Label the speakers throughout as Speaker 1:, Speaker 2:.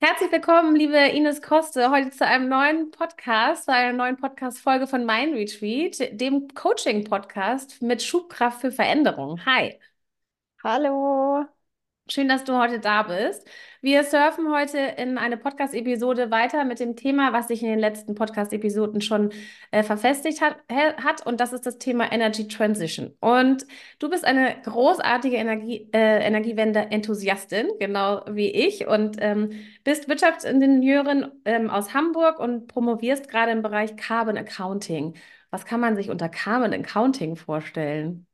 Speaker 1: Herzlich willkommen, liebe Ines Koste, heute zu einem neuen Podcast, zu einer neuen Podcast-Folge von Mind Retreat, dem Coaching-Podcast mit Schubkraft für Veränderung. Hi.
Speaker 2: Hallo.
Speaker 1: Schön, dass du heute da bist. Wir surfen heute in eine Podcast-Episode weiter mit dem Thema, was sich in den letzten Podcast-Episoden schon äh, verfestigt hat, hat, und das ist das Thema Energy Transition. Und du bist eine großartige Energie, äh, Energiewende-Enthusiastin, genau wie ich, und ähm, bist Wirtschaftsingenieurin ähm, aus Hamburg und promovierst gerade im Bereich Carbon Accounting. Was kann man sich unter Carbon Accounting vorstellen?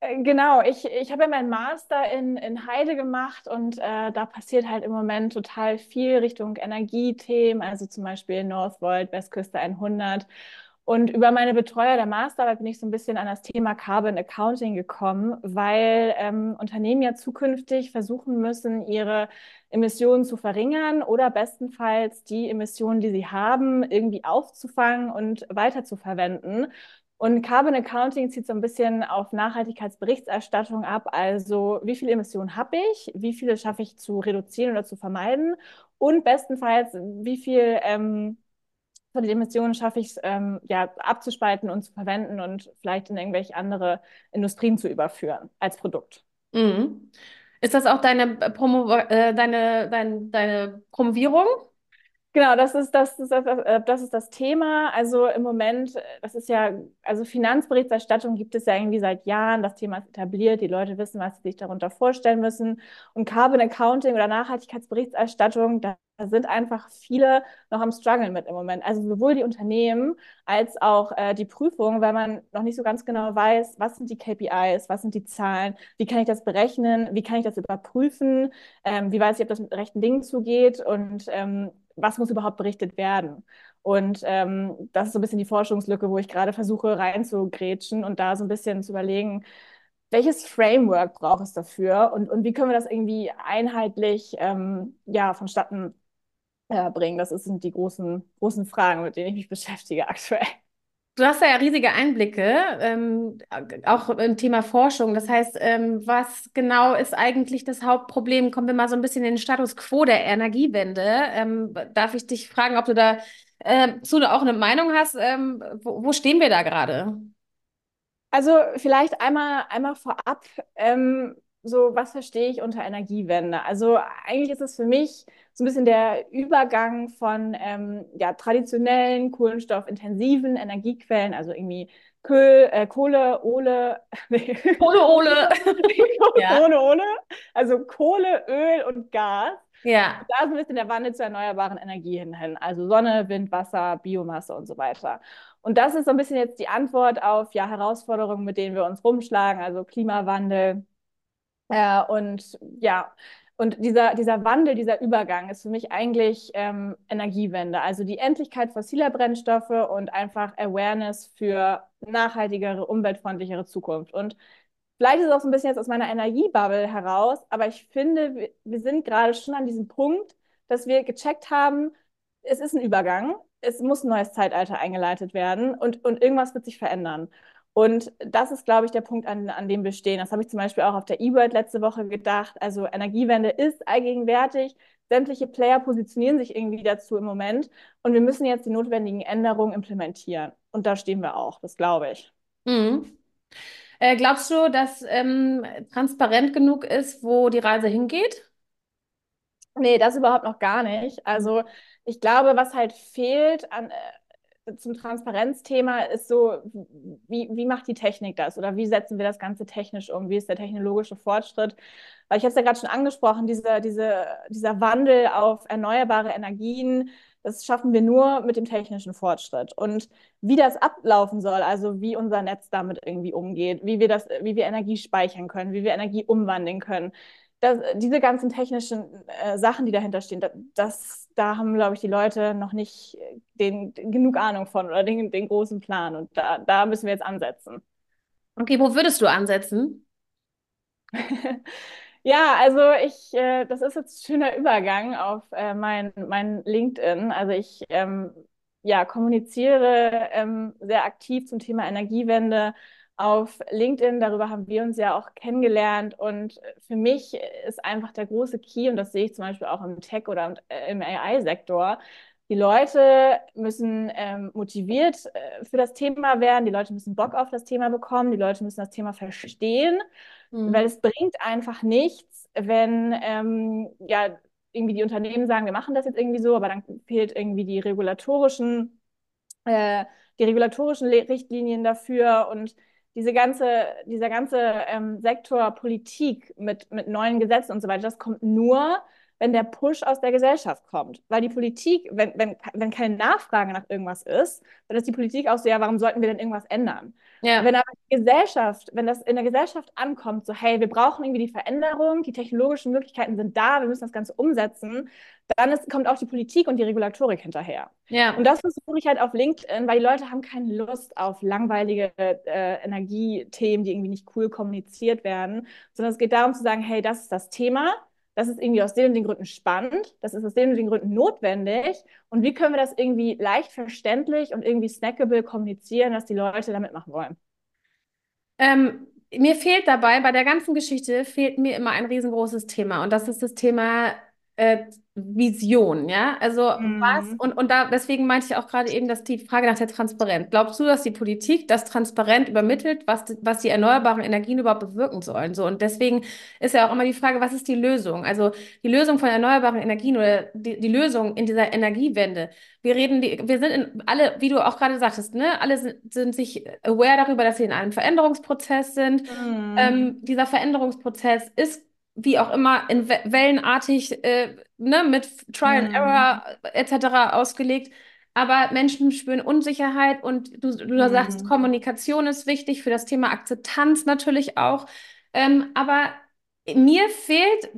Speaker 2: Äh, genau, ich, ich habe ja meinen Master in, in Heide gemacht und äh, da passiert halt im Moment total viel Richtung Energiethemen, also zum Beispiel Northvolt, Westküste 100. Und über meine Betreuer der Masterarbeit bin ich so ein bisschen an das Thema Carbon Accounting gekommen, weil ähm, Unternehmen ja zukünftig versuchen müssen, ihre Emissionen zu verringern oder bestenfalls die Emissionen, die sie haben, irgendwie aufzufangen und weiterzuverwenden. Und Carbon Accounting zieht so ein bisschen auf Nachhaltigkeitsberichterstattung ab. Also wie viele Emissionen habe ich, wie viele schaffe ich zu reduzieren oder zu vermeiden und bestenfalls, wie viel ähm, von den Emissionen schaffe ich es ähm, ja, abzuspalten und zu verwenden und vielleicht in irgendwelche andere Industrien zu überführen als Produkt.
Speaker 1: Mhm. Ist das auch deine, Promo äh, deine, dein, deine Promovierung?
Speaker 2: Genau, das ist das, das, das, äh, das ist das Thema. Also im Moment, äh, das ist ja, also Finanzberichterstattung gibt es ja irgendwie seit Jahren. Das Thema ist etabliert. Die Leute wissen, was sie sich darunter vorstellen müssen. Und Carbon Accounting oder Nachhaltigkeitsberichterstattung, da sind einfach viele noch am Struggle mit im Moment. Also sowohl die Unternehmen als auch äh, die Prüfung, weil man noch nicht so ganz genau weiß, was sind die KPIs, was sind die Zahlen, wie kann ich das berechnen, wie kann ich das überprüfen, ähm, wie weiß ich, ob das mit rechten Dingen zugeht und ähm, was muss überhaupt berichtet werden? Und ähm, das ist so ein bisschen die Forschungslücke, wo ich gerade versuche reinzugrätschen und da so ein bisschen zu überlegen, welches Framework braucht es dafür und, und wie können wir das irgendwie einheitlich ähm, ja, vonstatten äh, bringen? Das sind die großen, großen Fragen, mit denen ich mich beschäftige aktuell.
Speaker 1: Du hast ja riesige Einblicke, ähm, auch im Thema Forschung. Das heißt, ähm, was genau ist eigentlich das Hauptproblem? Kommen wir mal so ein bisschen in den Status quo der Energiewende. Ähm, darf ich dich fragen, ob du da äh, auch eine Meinung hast? Ähm, wo, wo, stehen wir da gerade?
Speaker 2: Also vielleicht einmal, einmal vorab, ähm, so was verstehe ich unter Energiewende? Also eigentlich ist es für mich so ein bisschen der Übergang von ähm, ja, traditionellen, kohlenstoffintensiven Energiequellen, also irgendwie Köl, äh, Kohle, Ole,
Speaker 1: Kohle, Ole.
Speaker 2: Kohle, Ole, also Kohle, Öl und Gas.
Speaker 1: Ja.
Speaker 2: Da ist ein bisschen der Wandel zur erneuerbaren Energien hin, also Sonne, Wind, Wasser, Biomasse und so weiter. Und das ist so ein bisschen jetzt die Antwort auf ja, Herausforderungen, mit denen wir uns rumschlagen, also Klimawandel. Äh, und ja, und dieser, dieser Wandel, dieser Übergang ist für mich eigentlich ähm, Energiewende, also die Endlichkeit fossiler Brennstoffe und einfach Awareness für nachhaltigere, umweltfreundlichere Zukunft. Und vielleicht ist es auch so ein bisschen jetzt aus meiner Energiebubble heraus, aber ich finde, wir, sind gerade schon an diesem Punkt, dass wir gecheckt haben, es ist ein Übergang, es muss ein neues Zeitalter eingeleitet werden und, und irgendwas wird sich verändern. Und das ist, glaube ich, der Punkt, an, an dem wir stehen. Das habe ich zum Beispiel auch auf der E-World letzte Woche gedacht. Also Energiewende ist allgegenwärtig. Sämtliche Player positionieren sich irgendwie dazu im Moment. Und wir müssen jetzt die notwendigen Änderungen implementieren. Und da stehen wir auch, das glaube ich.
Speaker 1: Mhm. Äh, glaubst du, dass ähm, transparent genug ist, wo die Reise hingeht?
Speaker 2: Nee, das überhaupt noch gar nicht. Also ich glaube, was halt fehlt an, äh, zum Transparenzthema ist so, wie, wie macht die Technik das oder wie setzen wir das Ganze technisch um? Wie ist der technologische Fortschritt? Weil ich habe es ja gerade schon angesprochen, diese, diese, dieser Wandel auf erneuerbare Energien, das schaffen wir nur mit dem technischen Fortschritt. Und wie das ablaufen soll, also wie unser Netz damit irgendwie umgeht, wie wir das, wie wir Energie speichern können, wie wir Energie umwandeln können, das, diese ganzen technischen äh, Sachen, die dahinter stehen, das, da haben, glaube ich, die Leute noch nicht den, genug Ahnung von oder den, den großen Plan. Und da, da müssen wir jetzt ansetzen.
Speaker 1: Okay, wo würdest du ansetzen?
Speaker 2: ja, also ich, äh, das ist jetzt ein schöner Übergang auf äh, mein, mein LinkedIn. Also ich ähm, ja, kommuniziere ähm, sehr aktiv zum Thema Energiewende auf LinkedIn. Darüber haben wir uns ja auch kennengelernt. Und für mich ist einfach der große Key, und das sehe ich zum Beispiel auch im Tech- oder im AI-Sektor, die Leute müssen ähm, motiviert äh, für das Thema werden, die Leute müssen Bock auf das Thema bekommen, die Leute müssen das Thema verstehen, mhm. weil es bringt einfach nichts, wenn ähm, ja irgendwie die Unternehmen sagen, wir machen das jetzt irgendwie so, aber dann fehlt irgendwie die regulatorischen, äh, die regulatorischen Richtlinien dafür und diese ganze, dieser ganze ähm, Sektor Politik mit, mit neuen Gesetzen und so weiter, das kommt nur, wenn der Push aus der Gesellschaft kommt. Weil die Politik, wenn, wenn, wenn keine Nachfrage nach irgendwas ist, dann ist die Politik auch so, ja, warum sollten wir denn irgendwas ändern? Ja. Wenn aber die Gesellschaft, wenn das in der Gesellschaft ankommt, so, hey, wir brauchen irgendwie die Veränderung, die technologischen Möglichkeiten sind da, wir müssen das Ganze umsetzen, dann ist, kommt auch die Politik und die Regulatorik hinterher. Ja. Und das versuche ich halt auf LinkedIn, weil die Leute haben keine Lust auf langweilige äh, Energiethemen, die irgendwie nicht cool kommuniziert werden, sondern es geht darum zu sagen, hey, das ist das Thema das ist irgendwie aus den und den Gründen spannend, das ist aus den und den Gründen notwendig. Und wie können wir das irgendwie leicht verständlich und irgendwie snackable kommunizieren, dass die Leute damit machen wollen?
Speaker 1: Ähm, mir fehlt dabei, bei der ganzen Geschichte fehlt mir immer ein riesengroßes Thema. Und das ist das Thema äh, Vision, ja? Also mhm. was, und, und da, deswegen meinte ich auch gerade eben, dass die Frage nach der Transparenz. Glaubst du, dass die Politik das transparent übermittelt, was, was die erneuerbaren Energien überhaupt bewirken sollen? So, und deswegen ist ja auch immer die Frage, was ist die Lösung? Also die Lösung von erneuerbaren Energien oder die, die Lösung in dieser Energiewende. Wir reden, die, wir sind in, alle, wie du auch gerade sagtest, ne, alle sind, sind sich aware darüber, dass sie in einem Veränderungsprozess sind. Mhm. Ähm, dieser Veränderungsprozess ist wie auch immer, in wellenartig, äh, ne, mit Trial and Error etc. ausgelegt. Aber Menschen spüren Unsicherheit und du, du mhm. sagst, Kommunikation ist wichtig für das Thema Akzeptanz natürlich auch. Ähm, aber mir fehlt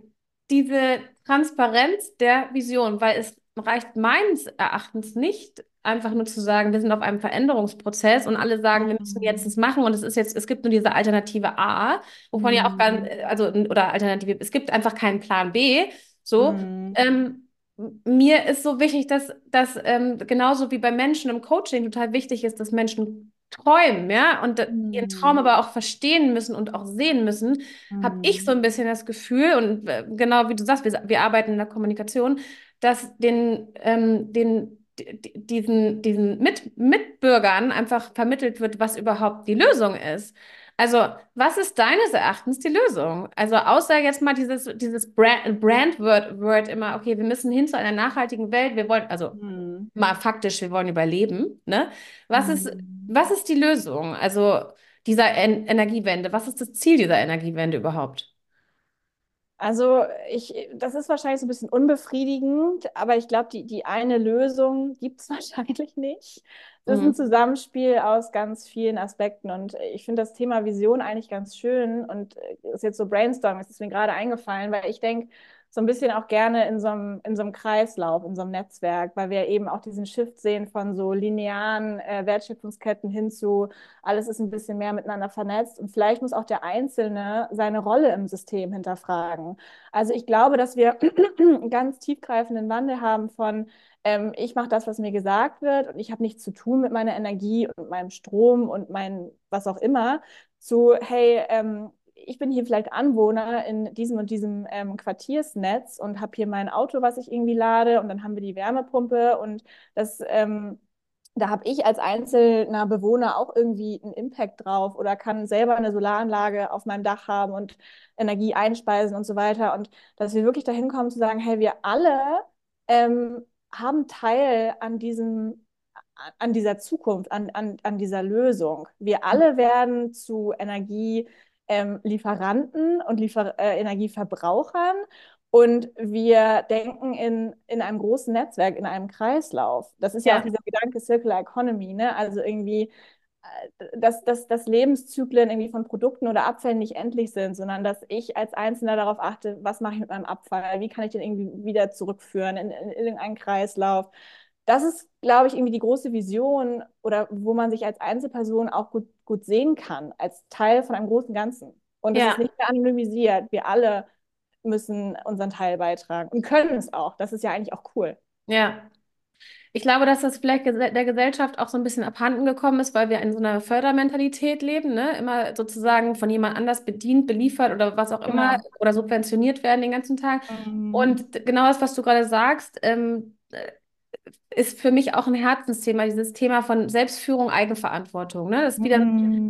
Speaker 1: diese Transparenz der Vision, weil es reicht meines Erachtens nicht, einfach nur zu sagen, wir sind auf einem Veränderungsprozess und alle sagen, wir müssen jetzt das machen und es ist jetzt, es gibt nur diese Alternative A, wovon mhm. ja auch gar, mhm. also, oder Alternative, es gibt einfach keinen Plan B, so. Mhm. Ähm, mir ist so wichtig, dass, dass ähm, genauso wie bei Menschen im Coaching total wichtig ist, dass Menschen träumen, ja, und mhm. ihren Traum aber auch verstehen müssen und auch sehen müssen, mhm. habe ich so ein bisschen das Gefühl, und äh, genau wie du sagst, wir, wir arbeiten in der Kommunikation, dass den, ähm, den diesen, diesen Mit Mitbürgern einfach vermittelt wird, was überhaupt die Lösung ist. Also, was ist deines Erachtens die Lösung? Also, außer jetzt mal dieses, dieses Brand, Brand-Word Word immer, okay, wir müssen hin zu einer nachhaltigen Welt, wir wollen, also hm. mal faktisch, wir wollen überleben. Ne? Was, hm. ist, was ist die Lösung? Also dieser en Energiewende, was ist das Ziel dieser Energiewende überhaupt?
Speaker 2: Also ich, das ist wahrscheinlich so ein bisschen unbefriedigend, aber ich glaube, die, die eine Lösung gibt es wahrscheinlich nicht. Das ist ein mhm. Zusammenspiel aus ganz vielen Aspekten und ich finde das Thema Vision eigentlich ganz schön und ist jetzt so Brainstorming, ist mir gerade eingefallen, weil ich denke, so ein bisschen auch gerne in so einem, in so einem Kreislauf, in so einem Netzwerk, weil wir eben auch diesen Shift sehen von so linearen äh, Wertschöpfungsketten hin zu, alles ist ein bisschen mehr miteinander vernetzt und vielleicht muss auch der Einzelne seine Rolle im System hinterfragen. Also ich glaube, dass wir einen ganz tiefgreifenden Wandel haben von, ähm, ich mache das, was mir gesagt wird und ich habe nichts zu tun mit meiner Energie und meinem Strom und mein was auch immer, zu, hey, ähm, ich bin hier vielleicht Anwohner in diesem und diesem ähm, Quartiersnetz und habe hier mein Auto, was ich irgendwie lade und dann haben wir die Wärmepumpe und das, ähm, da habe ich als einzelner Bewohner auch irgendwie einen Impact drauf oder kann selber eine Solaranlage auf meinem Dach haben und Energie einspeisen und so weiter und dass wir wirklich dahin kommen zu sagen, hey, wir alle ähm, haben Teil an diesem an dieser Zukunft, an, an, an dieser Lösung. Wir alle werden zu Energie ähm, Lieferanten und Liefer äh, Energieverbrauchern. Und wir denken in, in einem großen Netzwerk, in einem Kreislauf. Das ist ja, ja auch dieser Gedanke Circular Economy, ne? Also irgendwie, äh, dass, dass, dass Lebenszyklen irgendwie von Produkten oder Abfällen nicht endlich sind, sondern dass ich als Einzelner darauf achte, was mache ich mit meinem Abfall, wie kann ich den irgendwie wieder zurückführen in, in, in irgendeinen Kreislauf das ist, glaube ich, irgendwie die große Vision oder wo man sich als Einzelperson auch gut, gut sehen kann, als Teil von einem großen Ganzen. Und das ja. ist nicht mehr anonymisiert. Wir alle müssen unseren Teil beitragen und können es auch. Das ist ja eigentlich auch cool.
Speaker 1: Ja. Ich glaube, dass das vielleicht der Gesellschaft auch so ein bisschen abhanden gekommen ist, weil wir in so einer Fördermentalität leben, ne? Immer sozusagen von jemand anders bedient, beliefert oder was auch immer
Speaker 2: Genau.
Speaker 1: oder subventioniert werden den ganzen Tag.
Speaker 2: Mhm.
Speaker 1: Und genau das, was du gerade sagst, ähm, ist für mich auch ein Herzensthema, dieses Thema von Selbstführung, Eigenverantwortung. Ne? Das wieder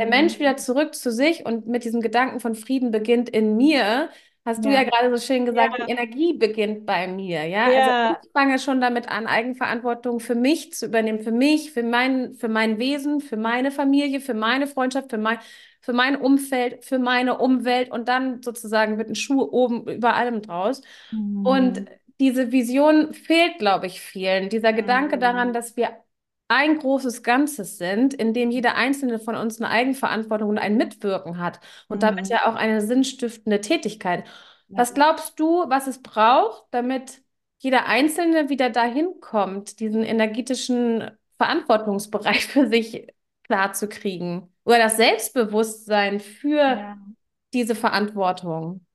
Speaker 1: der
Speaker 2: Mhm.
Speaker 1: Mensch wieder zurück zu sich und mit diesem Gedanken von Frieden beginnt in mir. Hast du ja
Speaker 2: Ja.
Speaker 1: gerade so schön gesagt, die
Speaker 2: Ja.
Speaker 1: Energie beginnt bei mir. Ja, also ich
Speaker 2: Ja.
Speaker 1: fange schon damit an, Eigenverantwortung für mich zu übernehmen, für mich, für mein, für mein Wesen, für meine Familie, für meine Freundschaft, für mein, für mein Umfeld, für meine Umwelt und dann sozusagen mit einem Schuh oben über allem draus. Und
Speaker 2: Mhm.
Speaker 1: Diese Vision fehlt, glaube ich, vielen. Dieser Gedanke daran,
Speaker 2: Mhm.
Speaker 1: dass wir ein großes Ganzes sind, in dem jeder einzelne von uns eine Eigenverantwortung und ein Mitwirken hat und damit
Speaker 2: Mhm.
Speaker 1: ja auch eine sinnstiftende Tätigkeit. Was glaubst du, was es braucht, damit jeder Einzelne wieder dahin kommt, diesen energetischen Verantwortungsbereich für sich klar zu kriegen? Oder das Selbstbewusstsein für
Speaker 2: Ja.
Speaker 1: diese Verantwortung?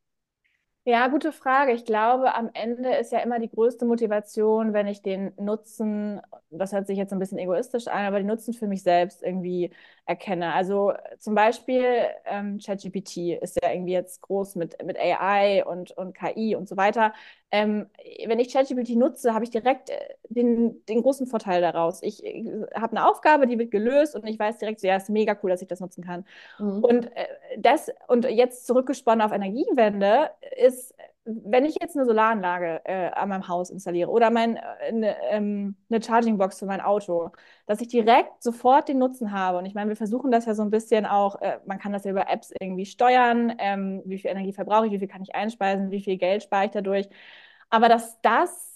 Speaker 2: Ja, gute Frage. Ich glaube, am Ende ist ja immer die größte Motivation, wenn ich den Nutzen, das hört sich jetzt ein bisschen egoistisch an, aber den Nutzen für mich selbst irgendwie erkenne. Also äh, zum Beispiel ähm, ChatGPT ist ja irgendwie jetzt groß mit, mit AI und, und KI und so weiter. Ähm, wenn ich ChatGPT nutze, habe ich direkt äh, den, den großen Vorteil daraus. Ich, ich habe eine Aufgabe, die wird gelöst und ich weiß direkt so, ja, ist mega cool, dass ich das nutzen kann.
Speaker 1: Mhm.
Speaker 2: Und äh, das, und jetzt zurückgesponnen auf Energiewende, ist, wenn ich jetzt eine Solaranlage äh, an meinem Haus installiere oder mein, äh, eine, ähm, eine Charging-Box für mein Auto, dass ich direkt sofort den Nutzen habe. Und ich meine, wir versuchen das ja so ein bisschen auch, äh, man kann das ja über Apps irgendwie steuern, ähm, wie viel Energie verbrauche ich, wie viel kann ich einspeisen, wie viel Geld spare ich dadurch. Aber dass das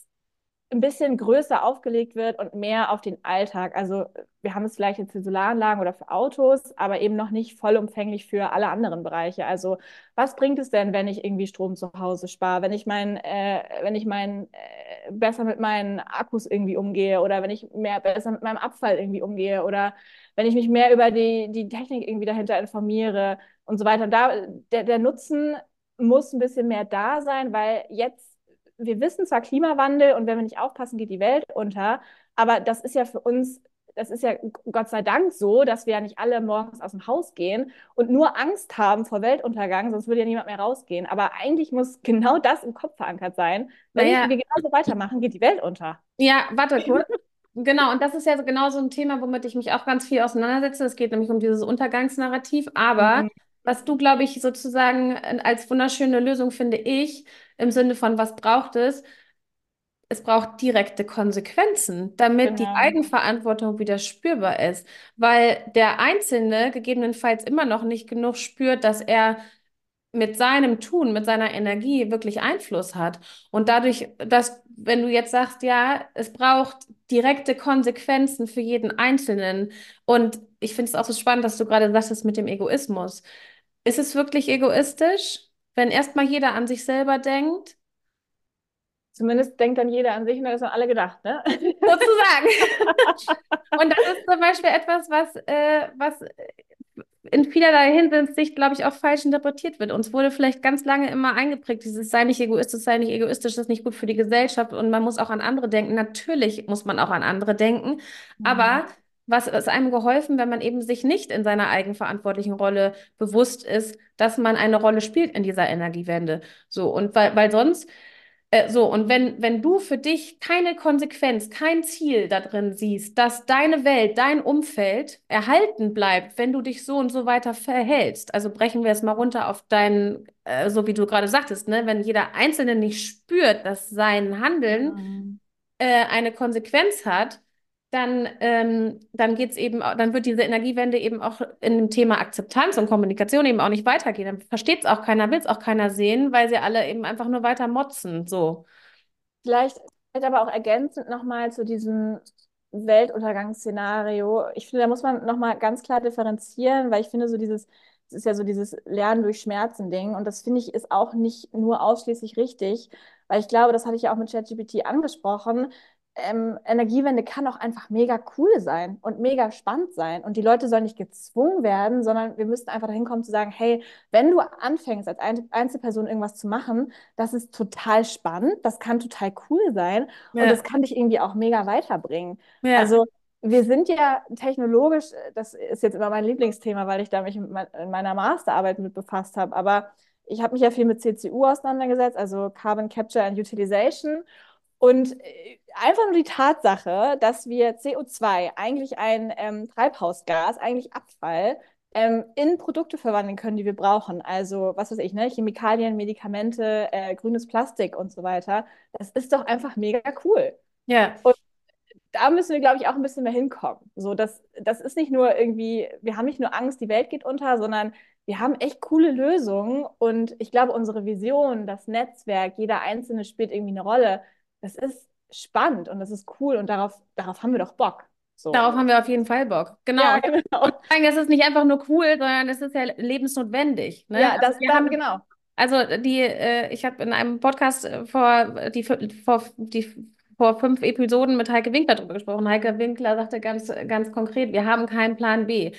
Speaker 2: ein bisschen größer aufgelegt wird und mehr auf den Alltag. Also wir haben es vielleicht jetzt für Solaranlagen oder für Autos, aber eben noch nicht vollumfänglich für alle anderen Bereiche. Also was bringt es denn, wenn ich irgendwie Strom zu Hause spare, wenn ich mein, äh, wenn ich mein äh, besser mit meinen Akkus irgendwie umgehe oder wenn ich mehr besser mit meinem Abfall irgendwie umgehe oder wenn ich mich mehr über die, die Technik irgendwie dahinter informiere und so weiter. Und da der, der Nutzen muss ein bisschen mehr da sein, weil jetzt wir wissen zwar Klimawandel und wenn wir nicht aufpassen, geht die Welt unter, aber das ist ja für uns, das ist ja Gott sei Dank so, dass wir ja nicht alle morgens aus dem Haus gehen und nur Angst haben vor Weltuntergang, sonst würde ja niemand mehr rausgehen. Aber eigentlich muss genau das im Kopf verankert sein. Wenn
Speaker 1: Naja,
Speaker 2: wir genauso weitermachen, geht die Welt unter.
Speaker 1: Ja, warte kurz. Genau, und das ist ja so genau so ein Thema, womit ich mich auch ganz viel auseinandersetze. Es geht nämlich um dieses Untergangsnarrativ. Aber
Speaker 2: Mhm.
Speaker 1: Was du, glaube ich, sozusagen äh, als wunderschöne Lösung finde ich, im Sinne von was braucht es? Es braucht direkte Konsequenzen, damit die
Speaker 2: Genau.
Speaker 1: Eigenverantwortung wieder spürbar ist. Weil der Einzelne gegebenenfalls immer noch nicht genug spürt, dass er mit seinem Tun, mit seiner Energie wirklich Einfluss hat. Und dadurch, dass, wenn du jetzt sagst, ja, es braucht direkte Konsequenzen für jeden Einzelnen. Und ich finde es auch so spannend, dass du gerade sagtest mit dem Egoismus. Ist es wirklich egoistisch, wenn erstmal jeder an sich selber denkt?
Speaker 2: Zumindest denkt dann jeder an sich und dann ist an alle gedacht, ne?
Speaker 1: Sozusagen. Und das ist zum Beispiel etwas, was, äh, was in vielerlei Hinsicht, glaube ich, auch falsch interpretiert wird. Uns wurde vielleicht ganz lange immer eingeprägt, dieses sei nicht egoistisch, sei nicht egoistisch, das ist nicht gut für die Gesellschaft und man muss auch an andere denken. Natürlich muss man auch an andere denken,
Speaker 2: Mhm.
Speaker 1: aber was ist einem geholfen, wenn man eben sich nicht in seiner eigenverantwortlichen Rolle bewusst ist, dass man eine Rolle spielt in dieser Energiewende? So, und weil, weil sonst äh, so, und wenn, wenn du für dich keine Konsequenz, kein Ziel da drin siehst, dass deine Welt, dein Umfeld erhalten bleibt, wenn du dich so und so weiter verhältst, also brechen wir es mal runter auf deinen, äh, so wie du gerade sagtest, ne, wenn jeder Einzelne nicht spürt, dass sein Handeln
Speaker 2: Mhm.
Speaker 1: äh, eine Konsequenz hat, dann, ähm, dann geht's eben, dann wird diese Energiewende eben auch in dem Thema Akzeptanz und Kommunikation eben auch nicht weitergehen. Dann versteht es auch keiner, will es auch keiner sehen, weil sie alle eben einfach nur weiter motzen. So.
Speaker 2: Vielleicht, vielleicht aber auch ergänzend nochmal zu diesem Weltuntergangsszenario. Ich finde, da muss man nochmal ganz klar differenzieren, weil ich finde, so dieses, es ist ja so dieses Lernen durch Schmerzen-Ding und das finde ich ist auch nicht nur ausschließlich richtig, weil ich glaube, das hatte ich ja auch mit ChatGPT angesprochen. Ähm, Energiewende kann auch einfach mega cool sein und mega spannend sein. Und die Leute sollen nicht gezwungen werden, sondern wir müssten einfach dahin kommen zu sagen, hey, wenn du anfängst, als Einzelperson irgendwas zu machen, das ist total spannend, das kann total cool sein ja. und das kann dich irgendwie auch mega weiterbringen. Ja. Also wir sind ja technologisch, das ist jetzt immer mein Lieblingsthema, weil ich da mich in meiner Masterarbeit mit befasst habe, aber ich habe mich ja viel mit CCU auseinandergesetzt, also Carbon Capture and Utilization. Und äh, einfach nur die Tatsache, dass wir CO2, eigentlich ein ähm, Treibhausgas, eigentlich Abfall, ähm, in Produkte verwandeln können, die wir brauchen. Also, was weiß ich, ne? Chemikalien, Medikamente, äh, grünes Plastik und so weiter. Das ist doch einfach mega cool.
Speaker 1: Ja.
Speaker 2: Und da müssen wir, glaube ich, auch ein bisschen mehr hinkommen. So, das, das ist nicht nur irgendwie, wir haben nicht nur Angst, die Welt geht unter, sondern wir haben echt coole Lösungen. Und ich glaube, unsere Vision, das Netzwerk, jeder Einzelne spielt irgendwie eine Rolle. Das ist spannend und das ist cool und darauf, darauf haben wir doch Bock.
Speaker 1: So. Darauf haben wir auf jeden Fall Bock. Genau. Ja, genau. Und das ist nicht einfach nur cool, sondern es ist ja lebensnotwendig. Ne?
Speaker 2: Ja, das also wir haben, genau.
Speaker 1: Also die, äh, ich habe in einem Podcast äh, vor die, vor die vor fünf Episoden mit Heike Winkler darüber gesprochen. Heike Winkler sagte ganz, ganz konkret, wir haben keinen Plan B.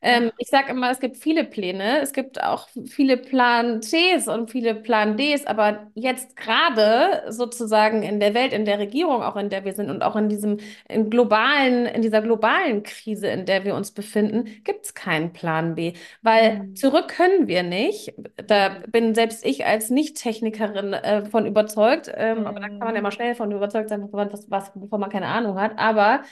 Speaker 1: Ähm, ich sage immer, es gibt viele Pläne, es gibt auch viele Plan Cs und viele Plan Ds, aber jetzt gerade sozusagen in der Welt, in der Regierung, auch in der wir sind und auch in diesem in globalen, in dieser globalen Krise, in der wir uns befinden, gibt es keinen Plan B, weil mhm. zurück können wir nicht. Da bin selbst ich als Nicht-Technikerin äh, von überzeugt, ähm, mhm. aber da kann man ja mal schnell von überzeugt sein, was, was, wovon man keine Ahnung hat, aber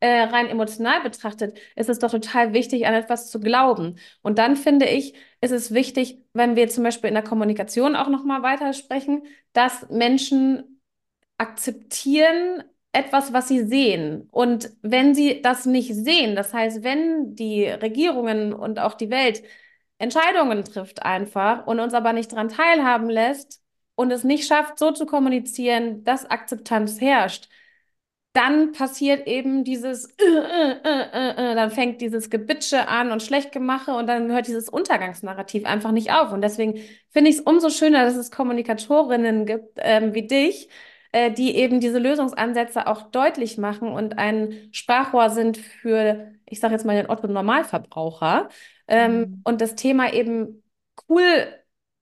Speaker 1: äh, rein emotional betrachtet, ist es doch total wichtig, an etwas zu glauben. Und dann finde ich, ist es wichtig, wenn wir zum Beispiel in der Kommunikation auch nochmal weitersprechen, dass Menschen akzeptieren etwas, was sie sehen. Und wenn sie das nicht sehen, das heißt, wenn die Regierungen und auch die Welt Entscheidungen trifft einfach und uns aber nicht daran teilhaben lässt und es nicht schafft, so zu kommunizieren, dass Akzeptanz herrscht, dann passiert eben dieses, äh, äh, äh, dann fängt dieses Gebitsche an und Schlechtgemache und dann hört dieses Untergangsnarrativ einfach nicht auf. Und deswegen finde ich es umso schöner, dass es Kommunikatorinnen gibt ähm, wie dich, äh, die eben diese Lösungsansätze auch deutlich machen und ein Sprachrohr sind für, ich sage jetzt mal, den Otto-Normalverbraucher ähm, mhm. und das Thema eben cool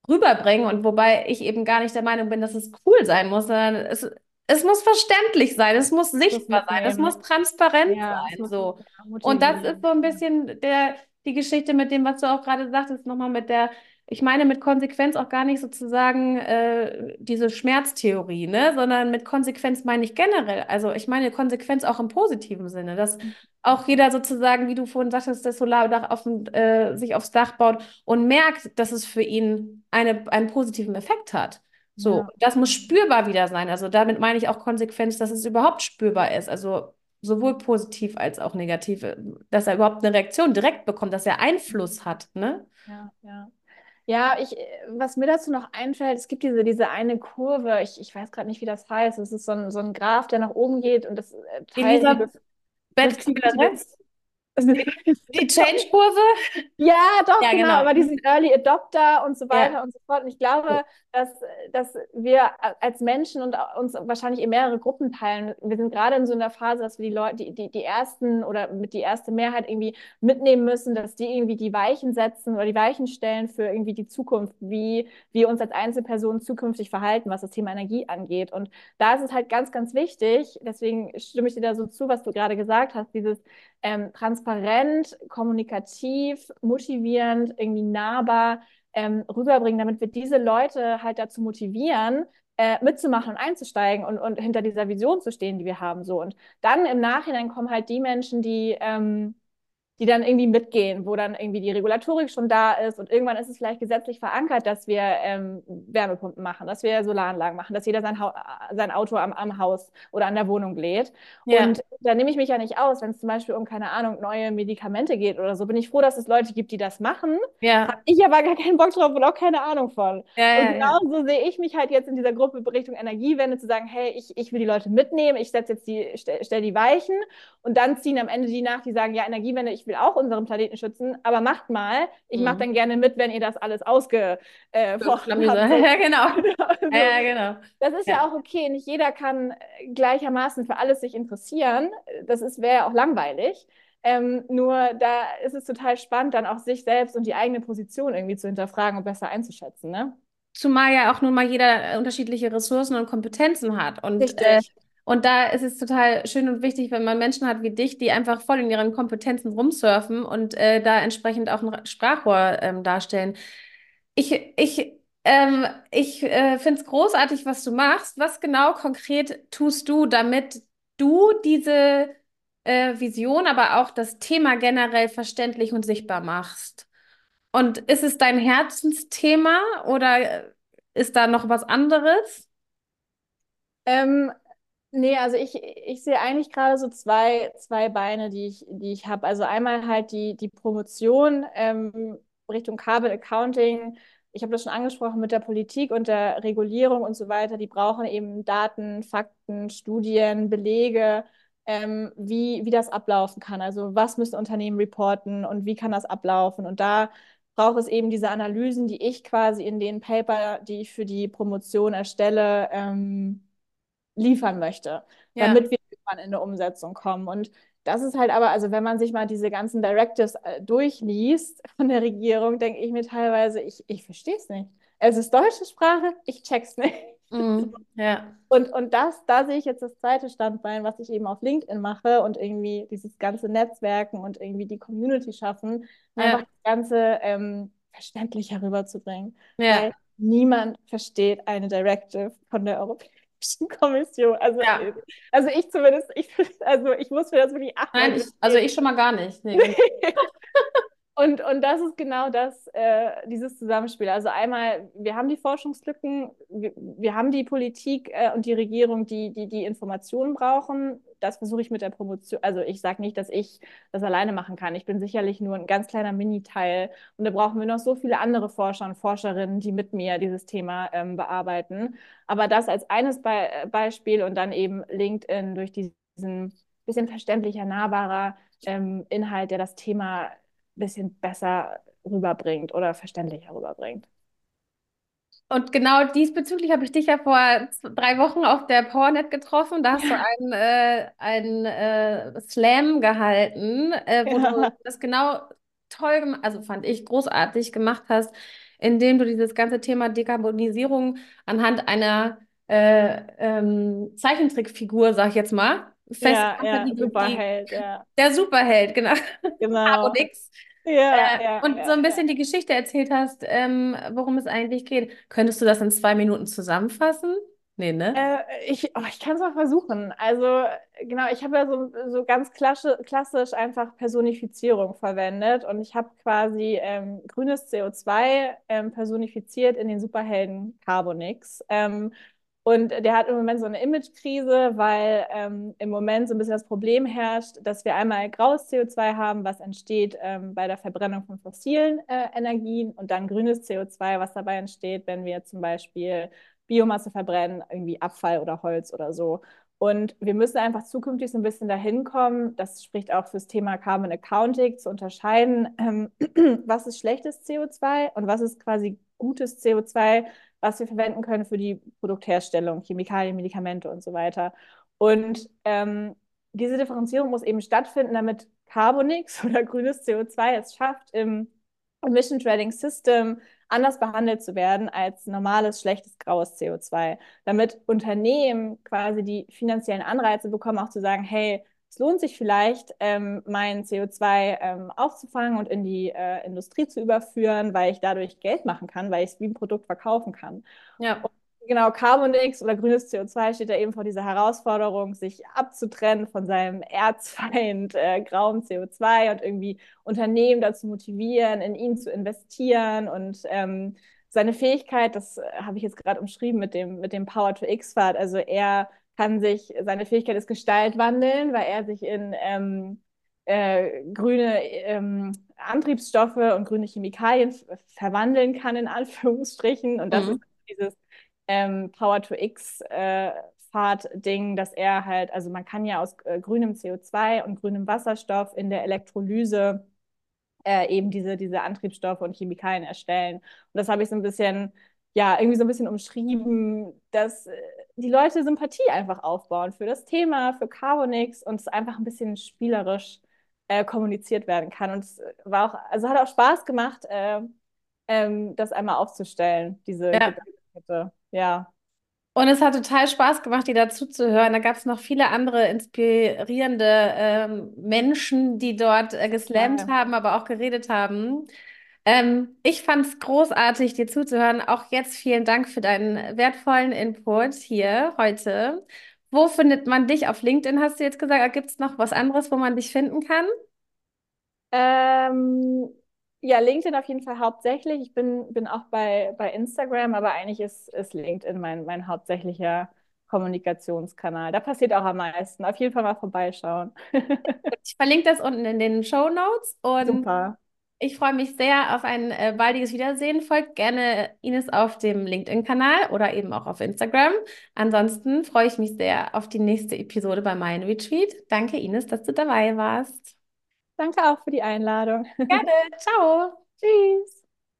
Speaker 1: rüberbringen und wobei ich eben gar nicht der Meinung bin, dass es cool sein muss, sondern es es muss verständlich sein, es muss sichtbar sein, es muss transparent ja, sein. So. Und das ist so ein bisschen der, die Geschichte mit dem, was du auch gerade sagtest, nochmal mit der, ich meine mit Konsequenz auch gar nicht sozusagen äh, diese Schmerztheorie, ne? sondern mit Konsequenz meine ich generell. Also ich meine Konsequenz auch im positiven Sinne, dass mhm. auch jeder sozusagen, wie du vorhin sagtest, das Solardach auf, äh, sich aufs Dach baut und merkt, dass es für ihn eine, einen positiven Effekt hat. So, ja. das muss spürbar wieder sein. Also damit meine ich auch Konsequenz, dass es überhaupt spürbar ist. Also sowohl positiv als auch negativ, dass er überhaupt eine Reaktion direkt bekommt, dass er Einfluss hat. Ne?
Speaker 2: Ja, ja. Ja, ich, was mir dazu noch einfällt, es gibt diese, diese eine Kurve, ich, ich weiß gerade nicht, wie das heißt. Es ist so ein, so ein Graph, der nach oben geht und das
Speaker 1: äh, teilt. Elisabeth die Change-Kurve?
Speaker 2: Ja, doch, ja, genau. genau. Aber diesen Early Adopter und so weiter ja. und so fort. Und ich glaube, dass, dass wir als Menschen und uns wahrscheinlich in mehrere Gruppen teilen. Wir sind gerade in so einer Phase, dass wir die Leute, die, die, die ersten oder mit die erste Mehrheit irgendwie mitnehmen müssen, dass die irgendwie die Weichen setzen oder die Weichen stellen für irgendwie die Zukunft, wie wir uns als Einzelpersonen zukünftig verhalten, was das Thema Energie angeht. Und da ist es halt ganz, ganz wichtig, deswegen stimme ich dir da so zu, was du gerade gesagt hast, dieses ähm, transparent, kommunikativ, motivierend, irgendwie nahbar ähm, rüberbringen, damit wir diese Leute halt dazu motivieren, äh, mitzumachen und einzusteigen und, und hinter dieser Vision zu stehen, die wir haben. So. Und dann im Nachhinein kommen halt die Menschen, die ähm, die dann irgendwie mitgehen, wo dann irgendwie die Regulatorik schon da ist und irgendwann ist es vielleicht gesetzlich verankert, dass wir ähm, Wärmepumpen machen, dass wir Solaranlagen machen, dass jeder sein, ha sein Auto am, am Haus oder an der Wohnung lädt. Ja. Und da nehme ich mich ja nicht aus, wenn es zum Beispiel um, keine Ahnung, neue Medikamente geht oder so, bin ich froh, dass es Leute gibt, die das machen.
Speaker 1: Ja.
Speaker 2: Habe ich aber gar keinen Bock drauf und auch keine Ahnung von. Ja, und genau so sehe ich mich halt jetzt in dieser Gruppe Richtung Energiewende, zu sagen, hey, ich, ich will die Leute mitnehmen, ich setze jetzt die, stelle stell die Weichen und dann ziehen am Ende die nach, die sagen, ja, Energiewende, ich will auch unseren Planeten schützen, aber macht mal. Ich
Speaker 1: Mhm.
Speaker 2: mache dann gerne mit, wenn ihr das alles ausgefochten äh,
Speaker 1: Flamisa.
Speaker 2: habt. So.
Speaker 1: Ja, genau.
Speaker 2: Also,
Speaker 1: Ja, genau.
Speaker 2: das ist ja.
Speaker 1: Ja.
Speaker 2: auch okay. Nicht jeder kann äh, gleichermaßen für alles sich interessieren. Das wäre ja auch langweilig. Ähm, nur da ist es total spannend, dann auch sich selbst und die eigene Position irgendwie zu hinterfragen und besser einzuschätzen, ne?
Speaker 1: Zumal ja auch nun mal jeder äh, unterschiedliche Ressourcen und Kompetenzen hat. Und, äh. Und da ist es total schön und wichtig, wenn man Menschen hat wie dich, die einfach voll in ihren Kompetenzen rumsurfen und äh, da entsprechend auch ein Sprachrohr ähm, darstellen. Ich, ich, ähm, ich äh, finde es großartig, was du machst. Was genau konkret tust du, damit du diese äh, Vision, aber auch das Thema generell verständlich und sichtbar machst? Und ist es dein Herzensthema oder ist da noch was anderes?
Speaker 2: Ähm, nee, also ich, ich sehe eigentlich gerade so zwei, zwei Beine, die ich, die ich habe. Also einmal halt die, die Promotion ähm, Richtung Carbon Accounting. Ich habe das schon angesprochen mit der Politik und der Regulierung und so weiter. Die brauchen eben Daten, Fakten, Studien, Belege, ähm, wie, wie das ablaufen kann. Also was müssen Unternehmen reporten und wie kann das ablaufen? Und da braucht es eben diese Analysen, die ich quasi in den Paper, die ich für die Promotion erstelle, ähm, liefern möchte,
Speaker 1: Ja.
Speaker 2: damit wir irgendwann in eine Umsetzung kommen. Und das ist halt aber, also wenn man sich mal diese ganzen Directives äh, durchliest von der Regierung, denke ich mir teilweise, ich, ich verstehe es nicht. Es ist deutsche Sprache, ich check's nicht.
Speaker 1: Mhm. Ja.
Speaker 2: Und, und das, da sehe ich jetzt das zweite Standbein, was ich eben auf LinkedIn mache und irgendwie dieses ganze Netzwerken und irgendwie die Community schaffen, einfach
Speaker 1: Ja.
Speaker 2: das Ganze ähm, verständlich herüberzubringen.
Speaker 1: Ja.
Speaker 2: Weil niemand versteht eine Directive von der Europäischen Kommission. Also,
Speaker 1: Ja.
Speaker 2: also ich zumindest, ich, also ich muss mir das wirklich achtmal
Speaker 1: Nein, ich, also ich schon mal gar nicht. Nee, genau.
Speaker 2: Und, und das ist genau das, äh, dieses Zusammenspiel. Also einmal, wir haben die Forschungslücken, wir, wir haben die Politik äh, und die Regierung, die, die die Informationen brauchen. Das versuche ich mit der Promotion. Also ich sage nicht, dass ich das alleine machen kann. Ich bin sicherlich nur ein ganz kleiner Mini-Teil. Und da brauchen wir noch so viele andere Forscher und Forscherinnen, die mit mir dieses Thema ähm, bearbeiten. Aber das als eines Be Beispiel und dann eben LinkedIn durch diesen bisschen verständlicher, nahbarer ähm, Inhalt, der das Thema bisschen besser rüberbringt oder verständlicher rüberbringt.
Speaker 1: Und genau diesbezüglich habe ich dich ja vor drei Wochen auf der PowerNet getroffen. Da hast du einen, äh, einen äh, Slam gehalten, äh, wo du
Speaker 2: Ja.
Speaker 1: das genau toll gemacht, also fand ich großartig gemacht hast, indem du dieses ganze Thema Dekarbonisierung anhand einer äh, ähm, Zeichentrickfigur, sag ich jetzt mal,
Speaker 2: Ja,
Speaker 1: festgemacht
Speaker 2: ja,
Speaker 1: hast, die, die,
Speaker 2: Superheld, ja,
Speaker 1: der Superheld, genau,
Speaker 2: genau. Ja,
Speaker 1: Äh,
Speaker 2: ja,
Speaker 1: und
Speaker 2: ja,
Speaker 1: so ein bisschen die Geschichte erzählt hast, ähm, worum es eigentlich geht. Könntest du das in zwei Minuten zusammenfassen? Nee, ne?
Speaker 2: Äh, ich oh, ich kann es mal versuchen. Also, genau, ich habe ja so, so ganz klassisch, klassisch einfach Personifizierung verwendet und ich habe quasi ähm, grünes CO2 ähm, personifiziert in den Superhelden Carbonix. Ähm, und der hat im Moment so eine Imagekrise, weil ähm, im Moment so ein bisschen das Problem herrscht, dass wir einmal graues CO2 haben, was entsteht ähm, bei der Verbrennung von fossilen äh, Energien und dann grünes CO2, was dabei entsteht, wenn wir zum Beispiel Biomasse verbrennen, irgendwie Abfall oder Holz oder so. Und wir müssen einfach zukünftig so ein bisschen dahin kommen, das spricht auch fürs Thema Carbon Accounting, zu unterscheiden, ähm, was ist schlechtes CO2 und was ist quasi gutes CO2, was wir verwenden können für die Produktherstellung, Chemikalien, Medikamente und so weiter. Und ähm, diese Differenzierung muss eben stattfinden, damit Carbonix oder grünes CO2 es schafft, im Emission Trading System anders behandelt zu werden als normales, schlechtes, graues CO2. Damit Unternehmen quasi die finanziellen Anreize bekommen, auch zu sagen, hey, es lohnt sich vielleicht, ähm, mein CO2 ähm, aufzufangen und in die äh, Industrie zu überführen, weil ich dadurch Geld machen kann, weil ich es wie ein Produkt verkaufen kann.
Speaker 1: Ja.
Speaker 2: Genau, Carbonix oder grünes CO2 steht da eben vor dieser Herausforderung, sich abzutrennen von seinem Erzfeind äh, grauem CO2 und irgendwie Unternehmen dazu motivieren, in ihn zu investieren und ähm, seine Fähigkeit, das habe ich jetzt gerade umschrieben mit dem, mit dem Power to X-Pfad, also er kann sich, seine Fähigkeit ist Gestalt wandeln, weil er sich in ähm, äh, grüne ähm, Antriebsstoffe und grüne Chemikalien verwandeln kann, in Anführungsstrichen. Und das
Speaker 1: Mhm.
Speaker 2: ist dieses ähm, Power to X äh, Part-Ding, dass er halt, also man kann ja aus äh, grünem CO2 und grünem Wasserstoff in der Elektrolyse äh, eben diese, diese Antriebsstoffe und Chemikalien erstellen. Und das habe ich so ein bisschen, ja, irgendwie so ein bisschen umschrieben, dass äh, die Leute Sympathie einfach aufbauen für das Thema, für Carbonix und es einfach ein bisschen spielerisch äh, kommuniziert werden kann. Und es war auch, also hat auch Spaß gemacht, äh, ähm, das einmal aufzustellen, diese
Speaker 1: Ja.
Speaker 2: Gedankenkette. Ja.
Speaker 1: Und es hat total Spaß gemacht, dir dazu zu hören. Da gab es noch viele andere inspirierende ähm, Menschen, die dort äh, geslammt
Speaker 2: Total.
Speaker 1: haben, aber auch geredet haben. Ähm, ich fand es großartig, dir zuzuhören. Auch jetzt vielen Dank für deinen wertvollen Input hier heute. Wo findet man dich? Auf LinkedIn hast du jetzt gesagt. Gibt es noch was anderes, wo man dich finden kann?
Speaker 2: Ähm, ja, LinkedIn auf jeden Fall hauptsächlich. Ich bin, bin auch bei, bei Instagram, aber eigentlich ist, ist LinkedIn mein, mein hauptsächlicher Kommunikationskanal. Da passiert auch am meisten. Auf jeden Fall mal vorbeischauen.
Speaker 1: Ich verlinke das unten in den Show Notes und
Speaker 2: Super.
Speaker 1: Ich freue mich sehr auf ein äh, baldiges Wiedersehen. Folgt gerne Ines auf dem LinkedIn-Kanal oder eben auch auf Instagram. Ansonsten freue ich mich sehr auf die nächste Episode bei Mein Retreat. Danke, Ines, dass du dabei warst.
Speaker 2: Danke auch für die Einladung.
Speaker 1: Gerne, ciao.
Speaker 2: Tschüss.